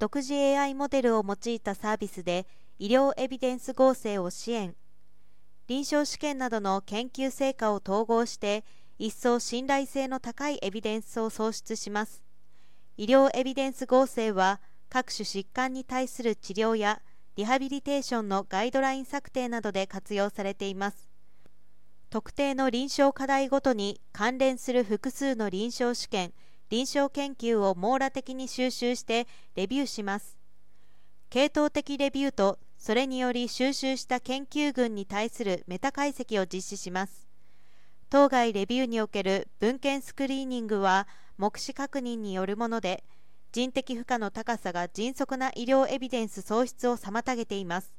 独自 AI モデルを用いたサービスで医療エビデンス合成を支援。臨床試験などの研究成果を統合して一層信頼性の高いエビデンスを創出します。医療エビデンス合成は各種疾患に対する治療やリハビリテーションのガイドライン策定などで活用されています。特定の臨床課題ごとに関連する複数の臨床試験臨床研究を網羅的に収集してレビューします。系統的レビューとそれにより収集した研究群に対するメタ解析を実施します。当該レビューにおける文献スクリーニングは目視確認によるもので人的負荷の高さが迅速な医療エビデンス創出を妨げています。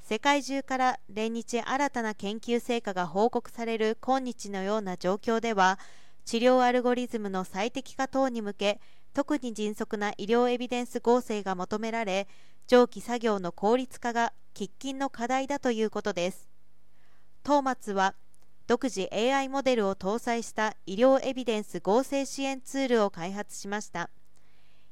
世界中から連日新たな研究成果が報告される今日のような状況では治療アルゴリズムの最適化等に向け特に迅速な医療エビデンス合成が求められ上記作業の効率化が喫緊の課題だということです。トーマツは独自 AI モデルを搭載した医療エビデンス合成支援ツールを開発しました。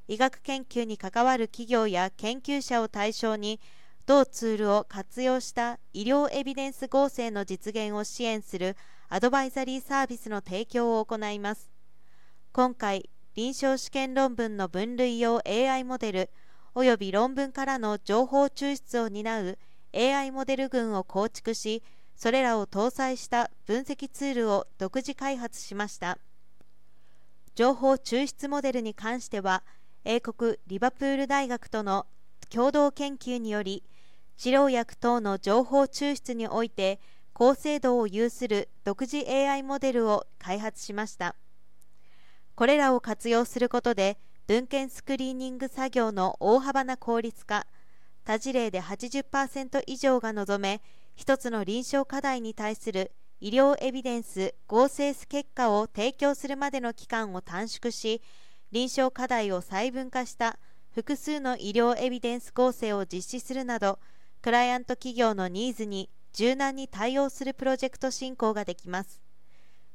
医学研究に関わる企業や研究者を対象に同ツールを活用した医療エビデンス合成の実現を支援するアドバイザリーサービスの提供を行います。今回臨床試験論文の分類用 AI モデルおよび論文からの情報抽出を担う AI モデル群を構築しそれらを搭載した分析ツールを独自開発しました。情報抽出モデルに関しては英国リバプール大学との共同研究により治療薬等の情報抽出において高精度を有する独自 AI モデルを開発しました。これらを活用することで文献スクリーニング作業の大幅な効率化多事例で80%以上が望め一つの臨床課題に対する医療エビデンス合成結果を提供するまでの期間を短縮し臨床課題を細分化した複数の医療エビデンス構成を実施するなどクライアント企業のニーズに柔軟に対応するプロジェクト進行ができます。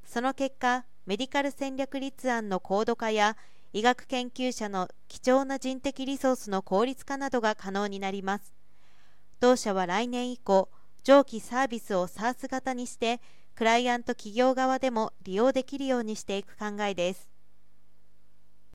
その結果メディカル戦略立案の高度化や医学研究者の貴重な人的リソースの効率化などが可能になります。同社は来年以降上記サービスを SARS 型にしてクライアント企業側でも利用できるようにしていく考えです。